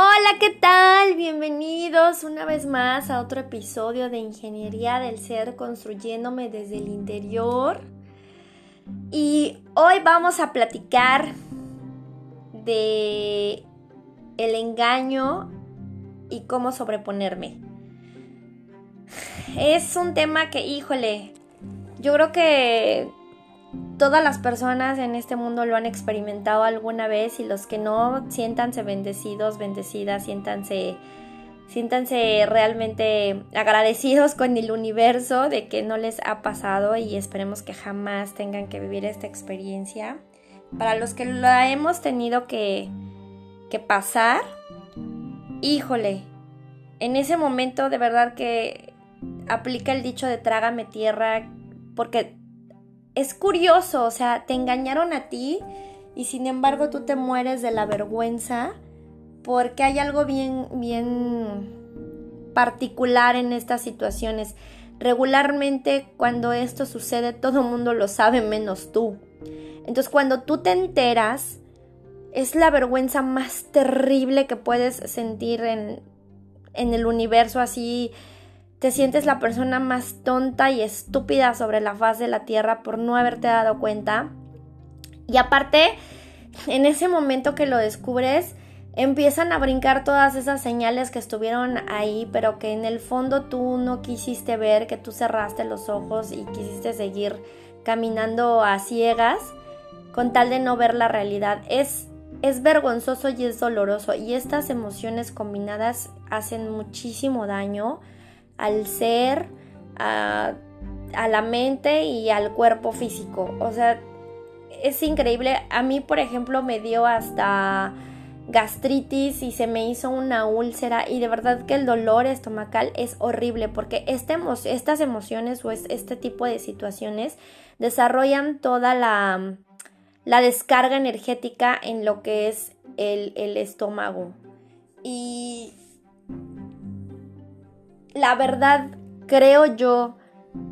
Hola, ¿qué tal? Bienvenidos una vez más a otro episodio de Ingeniería del Ser construyéndome desde el interior. Y hoy vamos a platicar de el engaño y cómo sobreponerme. Es un tema que, híjole, yo creo que todas las personas en este mundo lo han experimentado alguna vez y los que no, siéntanse bendecidos, bendecidas, siéntanse, realmente agradecidos con el universo de que no les ha pasado y esperemos que jamás tengan que vivir esta experiencia. Para los que la hemos tenido que, que pasar, híjole, en ese momento de verdad que aplica el dicho de trágame tierra porque es curioso, o sea, te engañaron a ti y sin embargo tú te mueres de la vergüenza porque hay algo bien, bien particular en estas situaciones. Regularmente cuando esto sucede todo el mundo lo sabe menos tú. Entonces cuando tú te enteras es la vergüenza más terrible que puedes sentir en, en el universo así te sientes la persona más tonta y estúpida sobre la faz de la tierra por no haberte dado cuenta. Y aparte, en ese momento que lo descubres, empiezan a brincar todas esas señales que estuvieron ahí, pero que en el fondo tú no quisiste ver, que tú cerraste los ojos y quisiste seguir caminando a ciegas con tal de no ver la realidad. Es, es vergonzoso y es doloroso y estas emociones combinadas hacen muchísimo daño al ser, a, la mente y al cuerpo físico. O sea, es increíble. A mí, por ejemplo, me dio hasta gastritis y se me hizo una úlcera y de verdad que el dolor estomacal es horrible porque este estas emociones o este tipo de situaciones desarrollan toda la, la descarga energética en lo que es el, el estómago. Y la verdad creo yo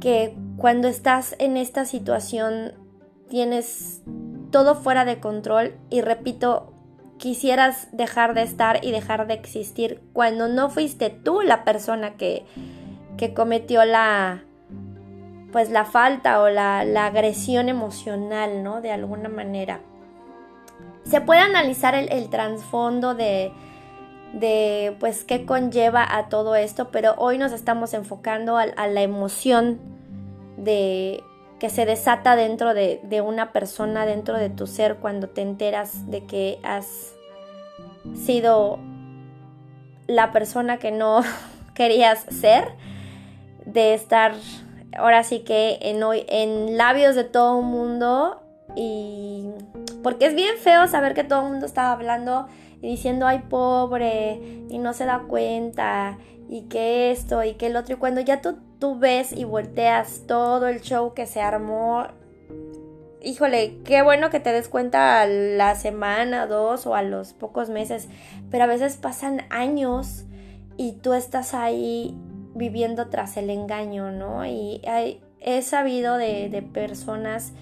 que cuando estás en esta situación tienes todo fuera de control y repito, quisieras dejar de estar y dejar de existir cuando no fuiste tú la persona que, que cometió la pues la falta o la, la, agresión emocional, ¿no? De alguna manera. Se puede analizar el, el trasfondo de, de pues qué conlleva a todo esto, pero hoy nos estamos enfocando a, la emoción de que se desata dentro de, una persona, dentro de tu ser, cuando te enteras de que has sido la persona que no querías ser, de estar ahora sí que en, en labios de todo el mundo y porque es bien feo saber que todo el mundo estaba hablando diciendo, ay, pobre, y no se da cuenta, y que esto, y que el otro. Y cuando ya tú, tú ves y volteas todo el show que se armó, híjole, qué bueno que te des cuenta a la semana, dos o a los pocos meses, pero a veces pasan años y tú estás ahí viviendo tras el engaño, ¿no? Y he sabido de, de personas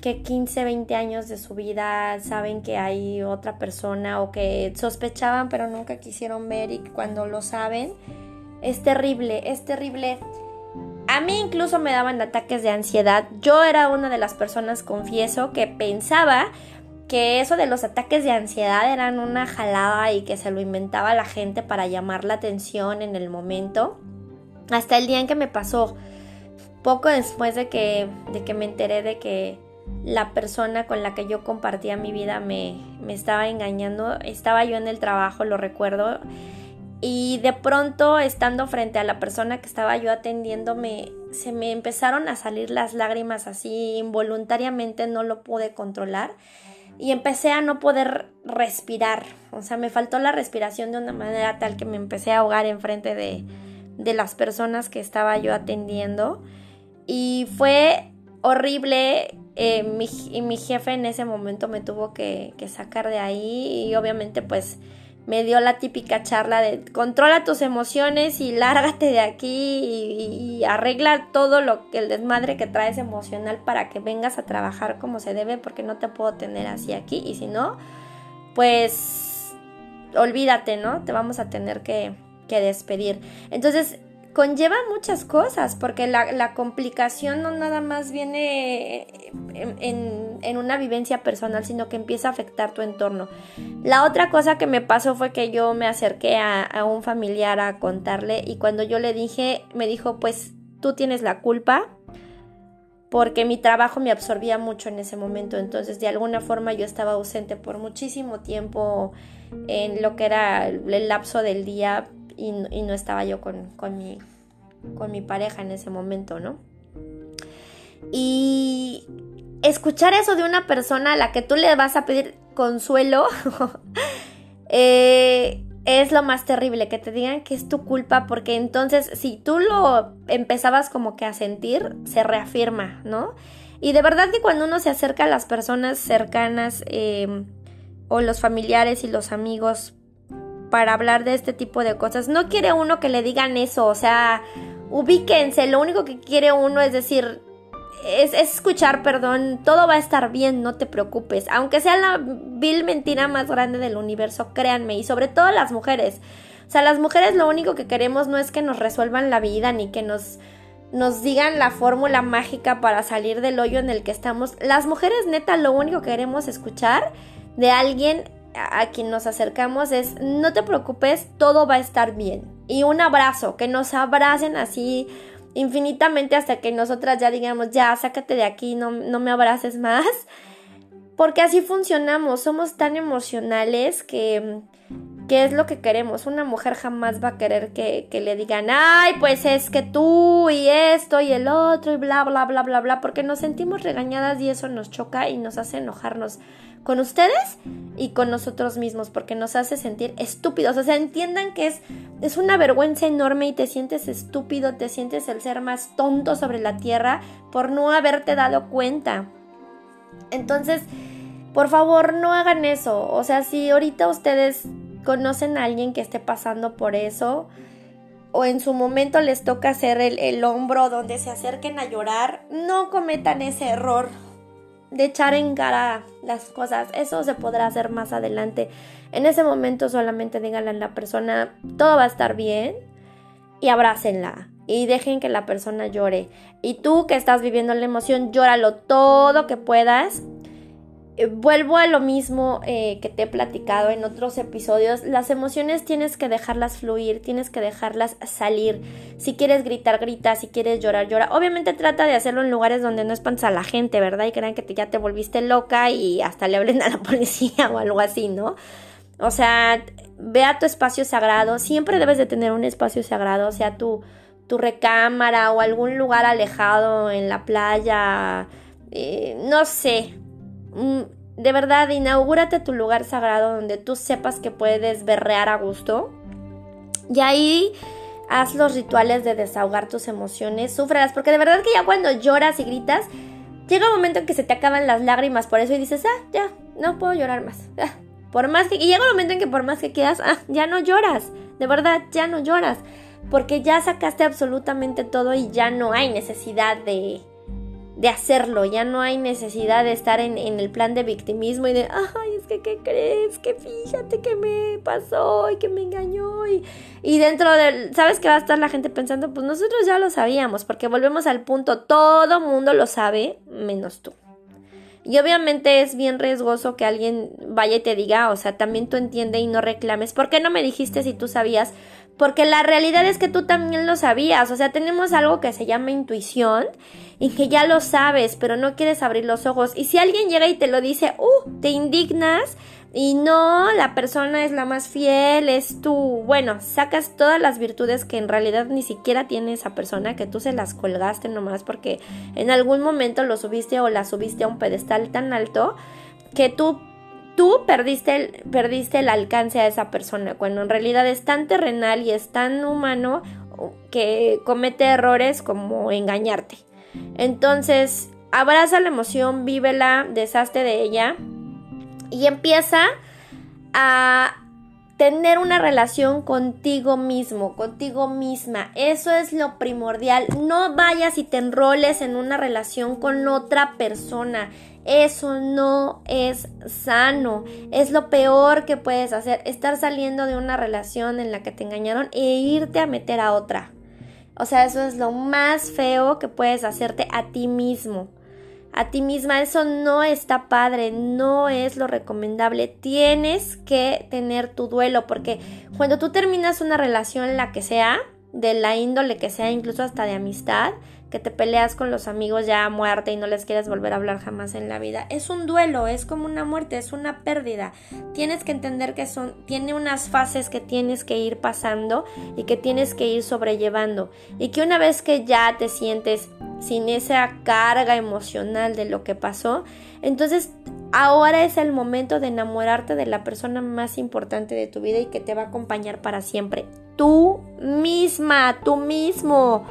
que 15, 20 años de su vida saben que hay otra persona o que sospechaban pero nunca quisieron ver y cuando lo saben es terrible, es terrible. A mí incluso me daban ataques de ansiedad. Yo era una de las personas, confieso, que pensaba que eso de los ataques de ansiedad eran una jalada y que se lo inventaba la gente para llamar la atención en el momento. Hasta el día en que me pasó, poco después de que, de que me enteré de que la persona con la que yo compartía mi vida me, me estaba engañando. Estaba yo en el trabajo, lo recuerdo. Y de pronto, estando frente a la persona que estaba yo atendiendo, me, se me empezaron a salir las lágrimas así involuntariamente, no lo pude controlar. Y empecé a no poder respirar. O sea, me faltó la respiración de una manera tal que me empecé a ahogar enfrente de, de las personas que estaba yo atendiendo. Y fue horrible eh, y mi jefe en ese momento me tuvo que, sacar de ahí y obviamente pues me dio la típica charla de controla tus emociones y lárgate de aquí y, arregla todo lo que el desmadre que traes emocional para que vengas a trabajar como se debe porque no te puedo tener así aquí y si no pues olvídate, ¿no? Te vamos a tener que despedir. Entonces, conlleva muchas cosas, porque la, complicación no nada más viene en, una vivencia personal, sino que empieza a afectar tu entorno. La otra cosa que me pasó fue que yo me acerqué a, a un familiar a contarle y cuando yo le dije, me dijo, pues tú tienes la culpa, porque mi trabajo me absorbía mucho en ese momento, entonces de alguna forma yo estaba ausente por muchísimo tiempo en lo que era el lapso del día y, no estaba yo con, mi, con mi pareja en ese momento, ¿no? Y escuchar eso de una persona a la que tú le vas a pedir consuelo eh, es lo más terrible, que te digan que es tu culpa, porque entonces si tú lo empezabas como que a sentir, se reafirma, ¿no? Y de verdad que cuando uno se acerca a las personas cercanas eh, o los familiares y los amigos para hablar de este tipo de cosas. No quiere uno que le digan eso, o sea, ubíquense, lo único que quiere uno es decir, es, escuchar, perdón, todo va a estar bien, no te preocupes, aunque sea la vil mentira más grande del universo, créanme, y sobre todo las mujeres. O sea, las mujeres lo único que queremos no es que nos resuelvan la vida ni que nos nos digan la fórmula mágica para salir del hoyo en el que estamos. Las mujeres neta lo único que queremos escuchar de alguien a, quien nos acercamos es no te preocupes, todo va a estar bien. Y un abrazo, que nos abracen así infinitamente hasta que nosotras ya digamos, ya, sácate de aquí, no, no me abraces más. Porque así funcionamos, somos tan emocionales que, ¿qué es lo que queremos? Una mujer jamás va a querer que, que, le digan, ay, pues es que tú y esto y el otro y bla, bla, bla, bla, bla, porque nos sentimos regañadas y eso nos choca y nos hace enojarnos con ustedes y con nosotros mismos, porque nos hace sentir estúpidos. O sea, entiendan que es, es una vergüenza enorme y te sientes estúpido, te sientes el ser más tonto sobre la tierra por no haberte dado cuenta. Entonces, por favor, no hagan eso. O sea, si ahorita ustedes conocen a alguien que esté pasando por eso, o en su momento les toca hacer el, el hombro donde se acerquen a llorar, no cometan ese error de echar en cara las cosas. Eso se podrá hacer más adelante. En ese momento solamente díganle a la persona, todo va a estar bien y abrácenla y dejen que la persona llore. Y tú que estás viviendo la emoción, llóralo todo que puedas eh, vuelvo a lo mismo eh, que te he platicado en otros episodios. Las emociones tienes que dejarlas fluir, tienes que dejarlas salir. Si quieres gritar, grita. Si quieres llorar, llora. Obviamente trata de hacerlo en lugares donde no espantes a la gente, ¿verdad? Y crean que ya te volviste loca y hasta le hablen a la policía o algo así, ¿no? O sea, ve a tu espacio sagrado. Siempre debes de tener un espacio sagrado, sea, tu, tu recámara o algún lugar alejado en la playa. Eh, no sé, de verdad, inaugúrate tu lugar sagrado donde tú sepas que puedes berrear a gusto. Y ahí haz los rituales de desahogar tus emociones, sufras, porque de verdad que ya cuando lloras y gritas, llega un momento en que se te acaban las lágrimas por eso y dices, ah, ya, no puedo llorar más. Ah, por más que, y llega un momento en que por más que quieras, ah, ya no lloras, de verdad, ya no lloras, porque ya sacaste absolutamente todo y ya no hay necesidad de, de hacerlo, ya no hay necesidad de estar en, el plan de victimismo y de, ay, es que, ¿qué crees? Que fíjate que me pasó y que me engañó y, y dentro del, ¿sabes qué va a estar la gente pensando? Pues nosotros ya lo sabíamos, porque volvemos al punto, todo mundo lo sabe, menos tú. Y obviamente es bien riesgoso que alguien vaya y te diga, o sea, también tú entiende y no reclames, ¿por qué no me dijiste si tú sabías? Porque la realidad es que tú también lo sabías, o sea, tenemos algo que se llama intuición y que ya lo sabes, pero no quieres abrir los ojos. Y si alguien llega y te lo dice, uh, te indignas y no, la persona es la más fiel, es tú, bueno, sacas todas las virtudes que en realidad ni siquiera tiene esa persona, que tú se las colgaste nomás porque en algún momento lo subiste o la subiste a un pedestal tan alto que tú tú perdiste el, perdiste el alcance a esa persona, cuando en realidad es tan terrenal y es tan humano que comete errores como engañarte. Entonces, abraza la emoción, vívela, deshazte de ella y empieza a tener una relación contigo mismo, contigo misma. Eso es lo primordial. No vayas y te enroles en una relación con otra persona. Eso no es sano. Es lo peor que puedes hacer. Estar saliendo de una relación en la que te engañaron e irte a meter a otra. O sea, eso es lo más feo que puedes hacerte a ti mismo a ti misma. Eso no está padre, no es lo recomendable. Tienes que tener tu duelo porque cuando tú terminas una relación, la que sea, de la índole que sea, incluso hasta de amistad, que te peleas con los amigos ya a muerte y no les quieres volver a hablar jamás en la vida. Es un duelo, es como una muerte, es una pérdida. Tienes que entender que son, tiene unas fases que tienes que ir pasando y que tienes que ir sobrellevando. Y que una vez que ya te sientes sin esa carga emocional de lo que pasó, entonces ahora es el momento de enamorarte de la persona más importante de tu vida y que te va a acompañar para siempre. Tú misma, tú mismo.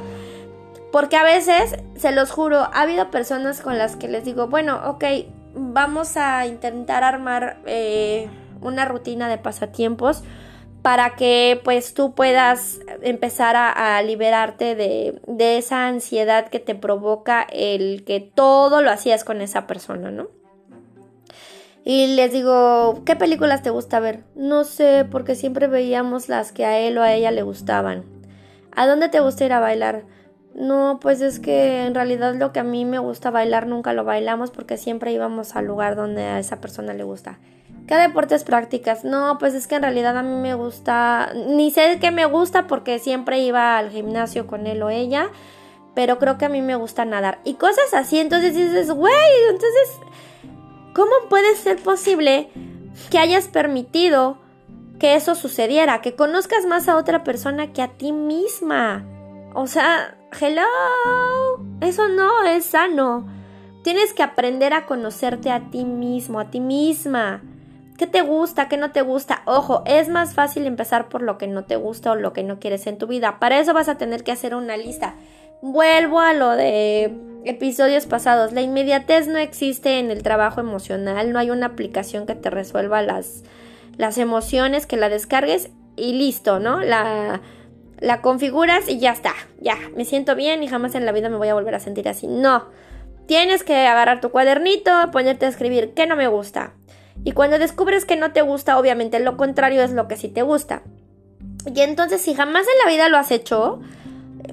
Porque a veces, se los juro, ha habido personas con las que les digo, bueno, ok, vamos a intentar armar eh, una rutina de pasatiempos para que pues tú puedas empezar a, liberarte de, de, esa ansiedad que te provoca el que todo lo hacías con esa persona, ¿no? Y les digo, ¿qué películas te gusta ver? No sé, porque siempre veíamos las que a él o a ella le gustaban. ¿A dónde te gusta ir a bailar? No, pues es que en realidad lo que a mí me gusta bailar nunca lo bailamos porque siempre íbamos al lugar donde a esa persona le gusta. ¿Qué deportes practicas? No, pues es que en realidad a mí me gusta, ni sé qué me gusta porque siempre iba al gimnasio con él o ella, pero creo que a mí me gusta nadar. Y cosas así, entonces dices, güey, entonces, ¿cómo puede ser posible que hayas permitido que eso sucediera? Que conozcas más a otra persona que a ti misma. O sea, hello, eso no es sano. Tienes que aprender a conocerte a ti mismo, a ti misma. ¿Qué te gusta? ¿Qué no te gusta? Ojo, es más fácil empezar por lo que no te gusta o lo que no quieres en tu vida. Para eso vas a tener que hacer una lista. Vuelvo a lo de episodios pasados. La inmediatez no existe en el trabajo emocional. No hay una aplicación que te resuelva las, las emociones, que la descargues y listo, ¿no? La, la configuras y ya está. Ya, me siento bien y jamás en la vida me voy a volver a sentir así. No. Tienes que agarrar tu cuadernito, ponerte a escribir qué no me gusta, y cuando descubres que no te gusta, obviamente lo contrario es lo que sí te gusta. Y entonces si jamás en la vida lo has hecho,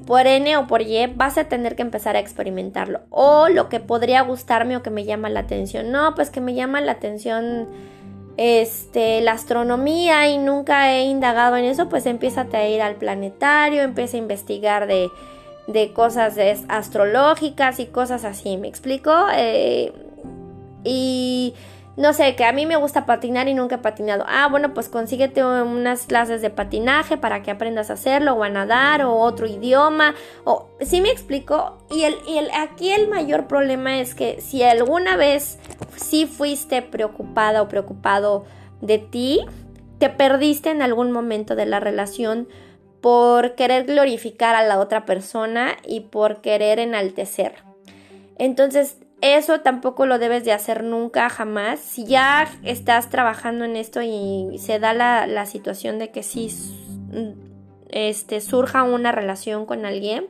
por N o por Y, vas a tener que empezar a experimentarlo. O lo que podría gustarme o que me llama la atención. No, pues que me llama la atención este, la astronomía y nunca he indagado en eso, pues empieza a ir al planetario, empieza a investigar de, de cosas astrológicas y cosas así, ¿me explico? Eh, y no sé, que a mí me gusta patinar y nunca he patinado. Ah, bueno, pues consíguete unas clases de patinaje para que aprendas a hacerlo, o a nadar, o otro idioma, o... ¿Sí me explico? Y, el, y el, aquí el mayor problema es que si alguna vez sí fuiste preocupada o preocupado de ti, te perdiste en algún momento de la relación por querer glorificar a la otra persona y por querer enaltecer. Entonces, eso tampoco lo debes de hacer nunca, jamás. Si ya estás trabajando en esto y se da la, situación de que sí este, surja una relación con alguien,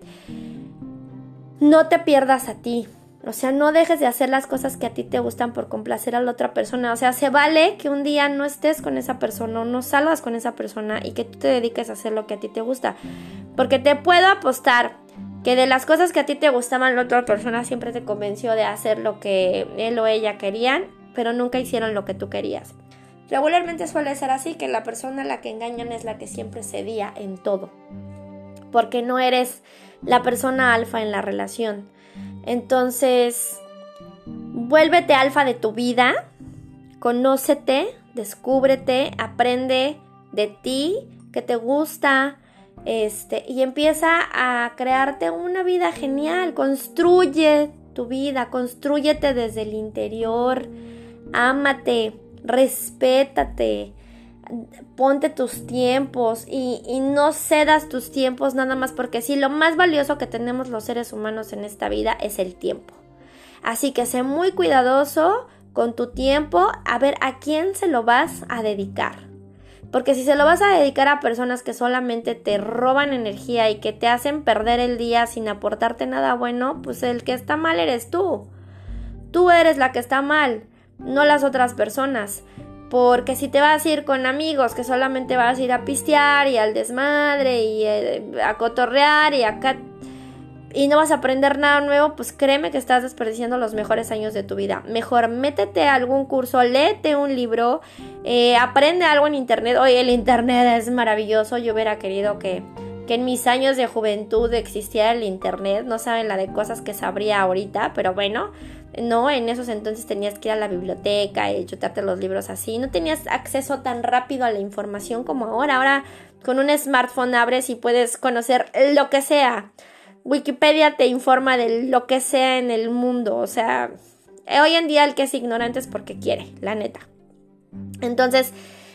no te pierdas a ti. O sea, no dejes de hacer las cosas que a ti te gustan por complacer a la otra persona. O sea, se vale que un día no estés con esa persona o no salgas con esa persona y que tú te dediques a hacer lo que a ti te gusta. Porque te puedo apostar que de las cosas que a ti te gustaban, la otra persona siempre te convenció de hacer lo que él o ella querían, pero nunca hicieron lo que tú querías. Regularmente suele ser así, que la persona a la que engañan es la que siempre cedía en todo, porque no eres la persona alfa en la relación. Entonces, vuélvete alfa de tu vida, conócete, descúbrete, aprende de ti, que te gusta, este, y empieza a crearte una vida genial, construye tu vida, construyete desde el interior, ámate, respétate, ponte tus tiempos y, y, no cedas tus tiempos nada más porque sí, lo más valioso que tenemos los seres humanos en esta vida es el tiempo. Así que sé muy cuidadoso con tu tiempo a ver a quién se lo vas a dedicar. Porque si se lo vas a dedicar a personas que solamente te roban energía y que te hacen perder el día sin aportarte nada bueno, pues el que está mal eres tú. Tú eres la que está mal, no las otras personas. Porque si te vas a ir con amigos que solamente vas a ir a pistear y al desmadre y eh, a cotorrear y acá y no vas a aprender nada nuevo, pues créeme que estás desperdiciando los mejores años de tu vida. Mejor métete a algún curso, léete un libro, eh, aprende algo en internet. Oye, el internet es maravilloso. Yo hubiera querido que, que en mis años de juventud existiera el internet. No saben la de cosas que sabría ahorita, pero bueno. No, en esos entonces tenías que ir a la biblioteca y chutarte los libros así. No tenías acceso tan rápido a la información como ahora. Ahora con un smartphone abres y puedes conocer lo que sea. Wikipedia te informa de lo que sea en el mundo. O sea, hoy en día el que es ignorante es porque quiere, la neta. Entonces,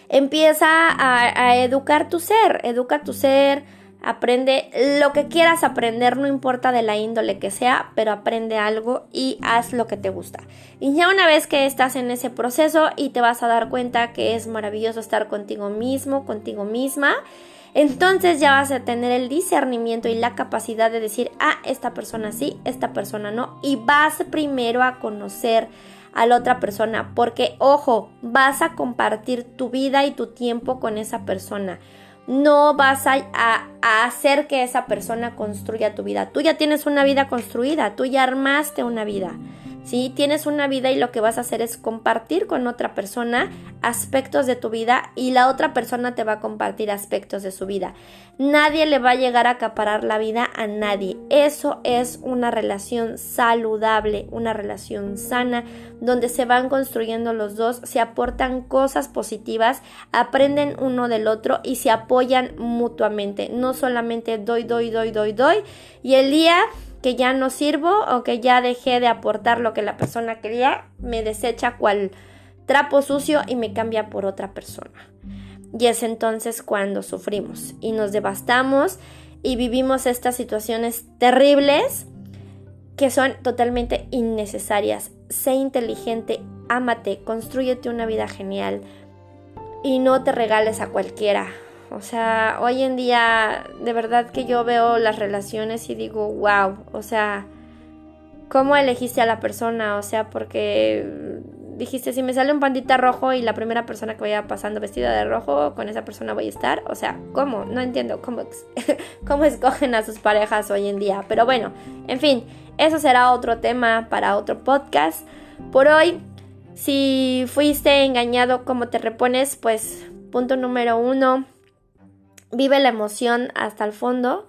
empieza a, educar tu ser, educa tu ser, aprende lo que quieras aprender, no importa de la índole que sea, pero aprende algo y haz lo que te gusta. Y ya una vez que estás en ese proceso y te vas a dar cuenta que es maravilloso estar contigo mismo, contigo misma, entonces ya vas a tener el discernimiento y la capacidad de decir, ah, esta persona sí, esta persona no, y vas primero a conocer a la otra persona, porque ojo, vas a compartir tu vida y tu tiempo con esa persona. No vas a, hacer que esa persona construya tu vida. Tú ya tienes una vida construida, tú ya armaste una vida. ¿Sí? Tienes una vida y lo que vas a hacer es compartir con otra persona aspectos de tu vida y la otra persona te va a compartir aspectos de su vida. Nadie le va a llegar a acaparar la vida a nadie. Eso es una relación saludable, una relación sana, donde se van construyendo los dos, se aportan cosas positivas, aprenden uno del otro y se apoyan mutuamente. No solamente doy, doy, doy, doy, doy y el día que ya no sirvo o que ya dejé de aportar lo que la persona quería, me desecha cual trapo sucio y me cambia por otra persona. Y es entonces cuando sufrimos y nos devastamos y vivimos estas situaciones terribles que son totalmente innecesarias. Sé inteligente, ámate, construyete una vida genial y no te regales a cualquiera. O sea, hoy en día de verdad que yo veo las relaciones y digo, wow, o sea, ¿cómo elegiste a la persona? O sea, porque dijiste, si me sale un pandita rojo y la primera persona que vaya pasando vestida de rojo, con esa persona voy a estar. O sea, ¿cómo? No entiendo cómo, cómo escogen a sus parejas hoy en día. Pero bueno, en fin, eso será otro tema para otro podcast. Por hoy, si fuiste engañado, ¿cómo te repones? Pues punto número uno vive la emoción hasta el fondo.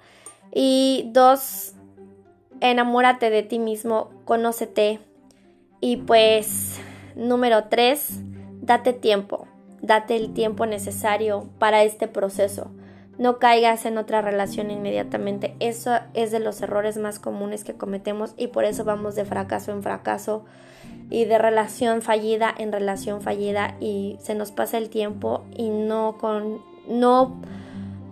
Y dos, enamórate de ti mismo, conócete. Y pues, número tres, date tiempo, date el tiempo necesario para este proceso. No caigas en otra relación inmediatamente. Eso es de los errores más comunes que cometemos y por eso vamos de fracaso en fracaso y de relación fallida en relación fallida y se nos pasa el tiempo y no con no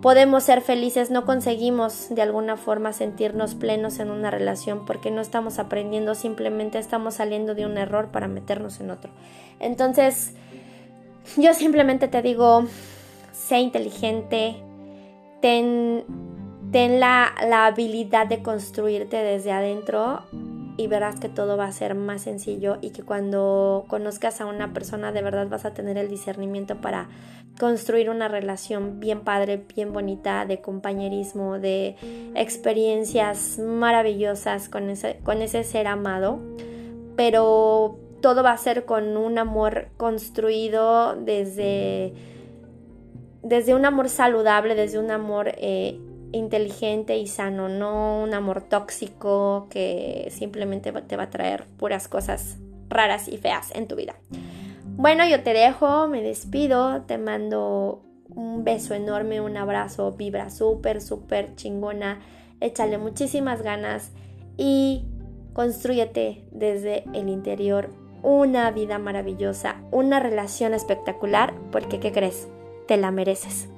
podemos ser felices, no conseguimos de alguna forma sentirnos plenos en una relación porque no estamos aprendiendo, simplemente estamos saliendo de un error para meternos en otro. Entonces, yo simplemente te digo, sé inteligente, ten, ten la, la habilidad de construirte desde adentro y verás que todo va a ser más sencillo y que cuando conozcas a una persona de verdad vas a tener el discernimiento para construir una relación bien padre, bien bonita, de compañerismo, de experiencias maravillosas con ese, con ese ser amado. Pero todo va a ser con un amor construido desde, desde un amor saludable, desde un amor eh, inteligente y sano, no un amor tóxico que simplemente te va a traer puras cosas raras y feas en tu vida. Bueno, yo te dejo, me despido, te mando un beso enorme, un abrazo, vibra súper, súper chingona, échale muchísimas ganas y construyete desde el interior una vida maravillosa, una relación espectacular, porque ¿qué crees? Te la mereces.